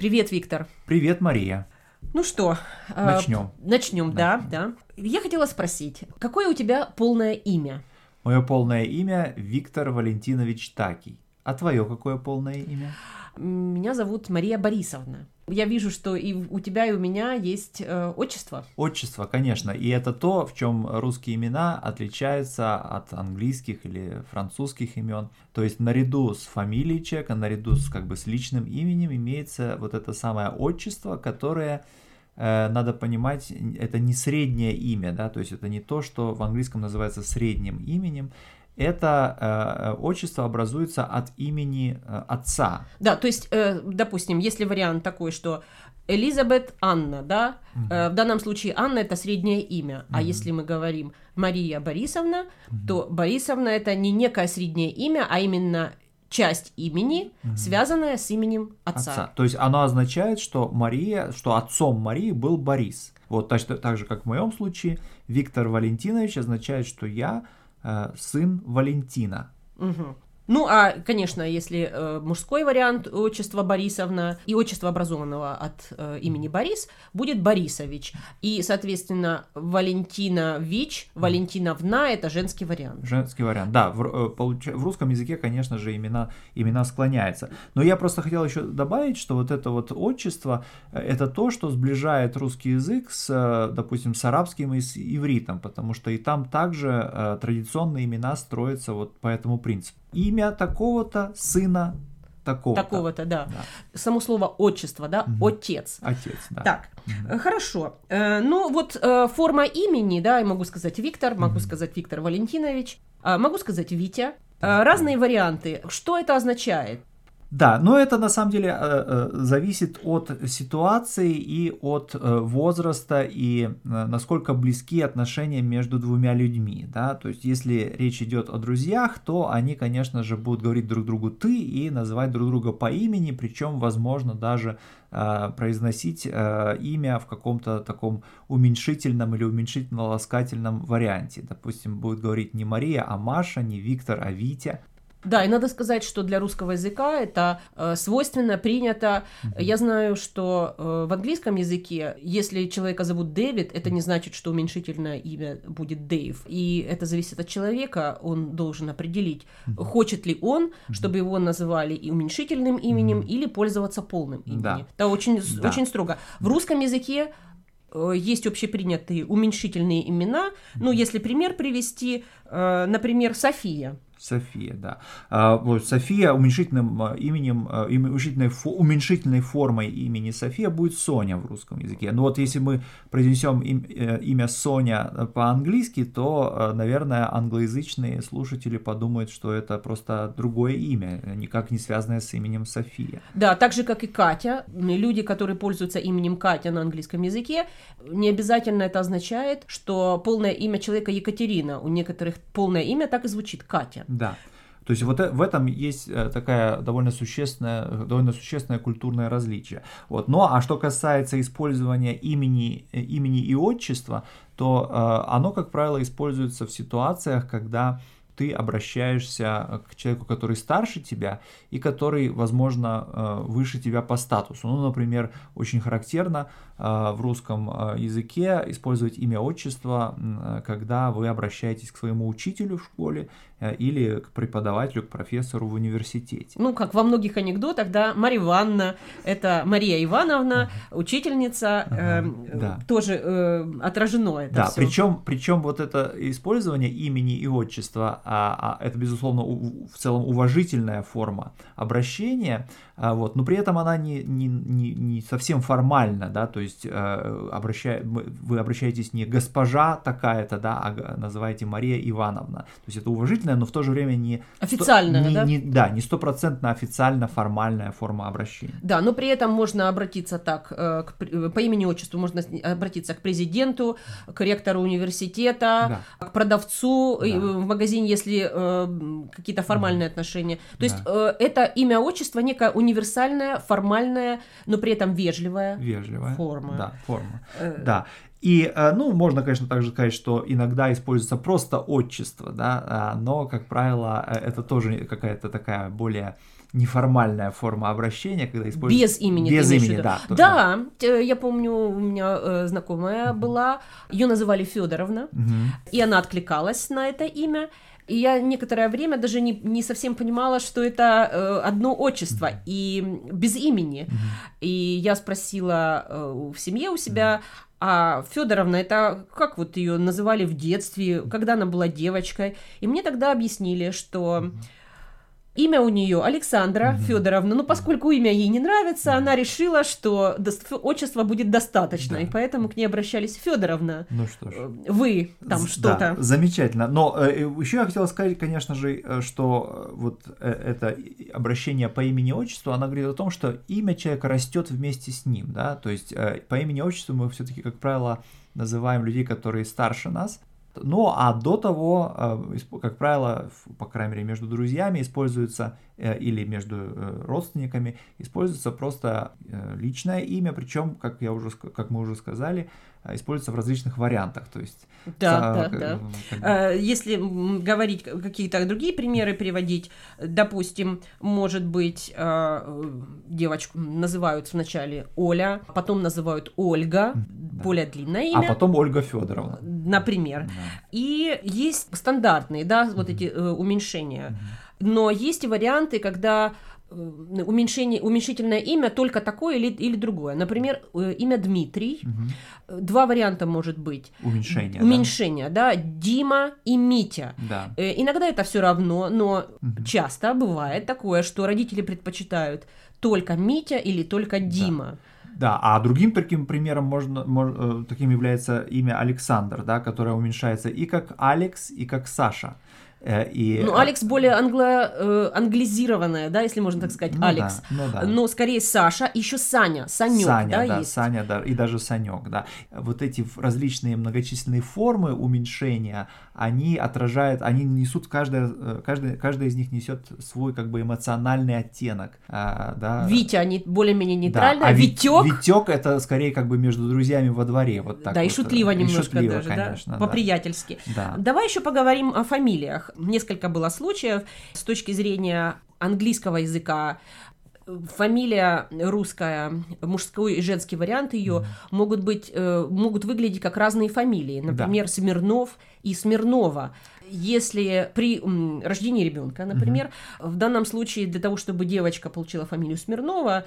Привет, Виктор. Привет, Мария. Ну что, начнем. Э, начнем, да, да. Я хотела спросить, какое у тебя полное имя? Мое полное имя Виктор Валентинович Такий. А твое какое полное имя? Меня зовут Мария Борисовна. Я вижу, что и у тебя, и у меня есть э, отчество. Отчество, конечно. И это то, в чем русские имена отличаются от английских или французских имен. То есть наряду с фамилией человека, наряду с как бы с личным именем имеется вот это самое отчество, которое э, надо понимать, это не среднее имя, да, то есть это не то, что в английском называется средним именем, это э, отчество образуется от имени э, отца. Да, то есть, э, допустим, если вариант такой, что Элизабет Анна, да, угу. э, в данном случае Анна это среднее имя, угу. а если мы говорим Мария Борисовна, угу. то Борисовна это не некое среднее имя, а именно часть имени, угу. связанная с именем отца. отца. То есть оно означает, что Мария, что отцом Марии был Борис. Вот так, так же, как в моем случае, Виктор Валентинович означает, что я э, сын Валентина. Угу. Ну, а, конечно, если э, мужской вариант отчества Борисовна и отчество образованного от э, имени Борис будет Борисович. И, соответственно, Валентина Вич, Валентиновна – это женский вариант. Женский вариант, да. В, э, получ... в русском языке, конечно же, имена, имена склоняются. Но я просто хотел еще добавить, что вот это вот отчество – это то, что сближает русский язык с, э, допустим, с арабским и с ивритом, потому что и там также э, традиционные имена строятся вот по этому принципу имя такого-то, сына такого-то. Такого-то, да. да. Само слово отчество, да, угу. отец. Отец, да. Так, угу. хорошо. Э, ну вот э, форма имени, да, я могу сказать Виктор, могу угу. сказать Виктор Валентинович, а, могу сказать Витя. Разные варианты. Что это означает? Да, но это на самом деле э, э, зависит от ситуации и от э, возраста и насколько близки отношения между двумя людьми, да, то есть если речь идет о друзьях, то они, конечно же, будут говорить друг другу ты и называть друг друга по имени, причем, возможно, даже произносить имя в каком-то таком уменьшительном или уменьшительно-ласкательном варианте. Допустим, будет говорить не Мария, а Маша, не Виктор, а Витя. Да, и надо сказать, что для русского языка это э, свойственно, принято. Mm-hmm. Я знаю, что э, в английском языке, если человека зовут Дэвид, это не значит, что уменьшительное имя будет Дэйв. И это зависит от человека, он должен определить, mm-hmm. хочет ли он, mm-hmm. чтобы его называли и уменьшительным именем, mm-hmm. или пользоваться полным именем. Да. Это очень, да. очень строго. В русском языке э, есть общепринятые уменьшительные имена. Ну, если пример привести, э, например, София. София, да. А, София уменьшительным а, именем, а, уменьшительной, уменьшительной формой имени София будет Соня в русском языке. Но вот если мы произнесем э, имя Соня по-английски, то, наверное, англоязычные слушатели подумают, что это просто другое имя, никак не связанное с именем София. Да, так же, как и Катя. Люди, которые пользуются именем Катя на английском языке, не обязательно это означает, что полное имя человека Екатерина. У некоторых полное имя так и звучит Катя. Да. То есть вот э, в этом есть э, такая довольно существенная, довольно существенное культурное различие. Вот. Ну а что касается использования имени, э, имени и отчества, то оно, как правило, используется в ситуациях, когда ты обращаешься к человеку, который старше тебя и который, возможно, выше тебя по статусу. Ну, например, очень характерно в русском языке использовать имя отчество, когда вы обращаетесь к своему учителю в школе Э, или к преподавателю, к профессору в университете. Ну, как во многих анекдотах, да, Мария Ивановна, это Мария Ивановна, учительница, э, да. тоже э, отражено это Да, все. причем, причем вот это использование имени и отчества, а, а это, безусловно, у, в целом уважительная форма обращения, а, вот, но при этом она не, не, не, не совсем формальна, да, то есть э, обращай, вы обращаетесь не госпожа такая-то, да, а называете Мария Ивановна, то есть это уважительно официальная, но в то же время не... Официальная, не, да? Не, да, не стопроцентно официально формальная форма обращения. Да, но при этом можно обратиться так, э, к, э, по имени отчеству можно обратиться к президенту, к ректору университета, да. к продавцу да. в магазине, если э, какие-то формальные да. отношения. То да. есть э, это имя отчество некая универсальная, формальная, но при этом вежливая, вежливая форма. Да, форма. Э... Да. И, э, ну, можно, конечно, также сказать, что иногда используется просто отчество, да, а, но, как правило, э, это тоже какая-то такая более неформальная форма обращения, когда используется... Без имени. Без имени, виду? да. Да, т- я помню, у меня э, знакомая была, ее называли Федоровна, Мгм. и она откликалась на это имя. И я некоторое время даже не, не совсем понимала, что это э, одно отчество и без имени. И я спросила э, в семье у себя, а Федоровна, это как вот ее называли в детстве, когда она была девочкой? И мне тогда объяснили, что имя у нее Александра Федоровна, но поскольку имя ей не нравится, она решила, что ф- отчества будет достаточно, Да. и поэтому к ней обращались Федоровна. Ну что ж. Э, Вы там З- что-то. Да, замечательно. Но э, еще я хотел сказать, конечно же, э, что э, вот э, это обращение по имени отчеству, она говорит о том, что имя человека растет вместе с ним, да, то есть э, по имени отчеству мы все-таки, как правило, называем людей, которые старше нас. Ну, а до того, э, как правило, по крайней мере, между друзьями используется или между э, родственниками используется просто э, личное имя, причем, как я уже, как мы уже сказали, э, используется в различных вариантах, то есть Да, а, да, как- да. как Э, Если говорить какие-то другие примеры приводить, допустим, может быть, э, э, девочку называют вначале Оля, потом называют Ольга, более длинное А имя, потом Ольга Федоровна. например. И есть стандартные, да, вот эти э, уменьшения. Но есть и варианты, когда э, уменьшение, уменьшительное имя только такое или, или другое. Например, э, имя Дмитрий. Э, Два варианта может быть. Уменьшение. да? Уменьшение, да, Дима и Митя. Да. Э, Иногда это все равно, но Мгм. часто бывает такое, что родители предпочитают только Митя или только Дима. Да, а другим таким примером можно, мож- таким является имя Александр, да, которое уменьшается и как Алекс, и как Саша. Э, И, Ну, э, Алекс более англо, э, англизированное, да, если можно так сказать, ну Алекс. да, ну да. Но скорее Саша, еще Саня, Санек, Саня, да, да, есть. Саня, да, и даже Санек, да. Вот эти различные многочисленные формы уменьшения, они отражают, они несут, каждая, э, каждая, каждая из них несет свой как бы эмоциональный оттенок, а, да. Витя, они более-менее Да, нейтрально, а Витек, Витек это скорее как бы между друзьями во дворе, вот так да, и вот, э, шутливо и немножко шутливо, даже, конечно, да. по-приятельски. Да. Давай еще поговорим о фамилиях. Несколько было случаев с точки зрения английского языка. Фамилия русская, мужской и женский вариант ее могут быть, э, могут выглядеть как разные фамилии. Например, Смирнов и Смирнова. Если при рождении ребенка, например, в данном случае для того, чтобы девочка получила фамилию Смирнова,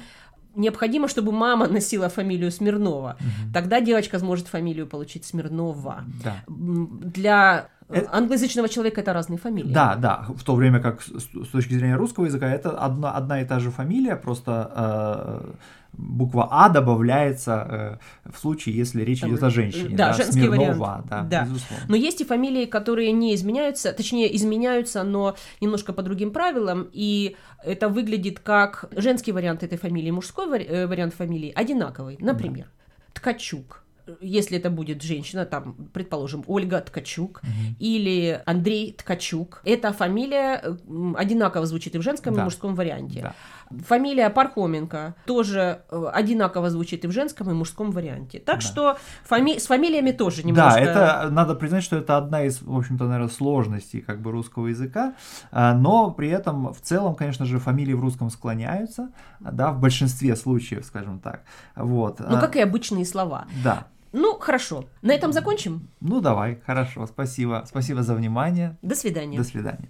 необходимо, чтобы мама носила фамилию Смирнова. Тогда девочка сможет фамилию получить Смирнова. Да. Для э, Это- англоязычного человека это разные фамилии. Да, да, в то время как с, с точки зрения русского языка это одна, одна и та же фамилия, просто э, буква А добавляется э, в случае, если речь Там, идет о женщине. да, женский Смирнова, вариант. да, Да. безусловно. Но есть и фамилии, которые не изменяются, точнее изменяются, но немножко по другим правилам, и это выглядит как женский вариант этой фамилии, мужской вари- э, вариант фамилии одинаковый. Например, Ткачук. Если это будет женщина, там, предположим, Ольга Ткачук или Андрей Ткачук, эта фамилия одинаково звучит и в женском, и Да. в мужском варианте. Да. Фамилия Пархоменко тоже э, одинаково звучит и в женском, и в мужском варианте. Так Да. что фами- с фамилиями тоже немножко... Да, это надо признать, что это одна из, в общем-то, наверное, сложностей как бы русского языка, а, но при этом в целом, конечно же, фамилии в русском склоняются, да, в большинстве случаев, скажем так. Вот. Ну, как и обычные слова. Да. Ну, хорошо. На этом закончим. Ну давай, хорошо, спасибо, спасибо за внимание, До свидания. до свидания.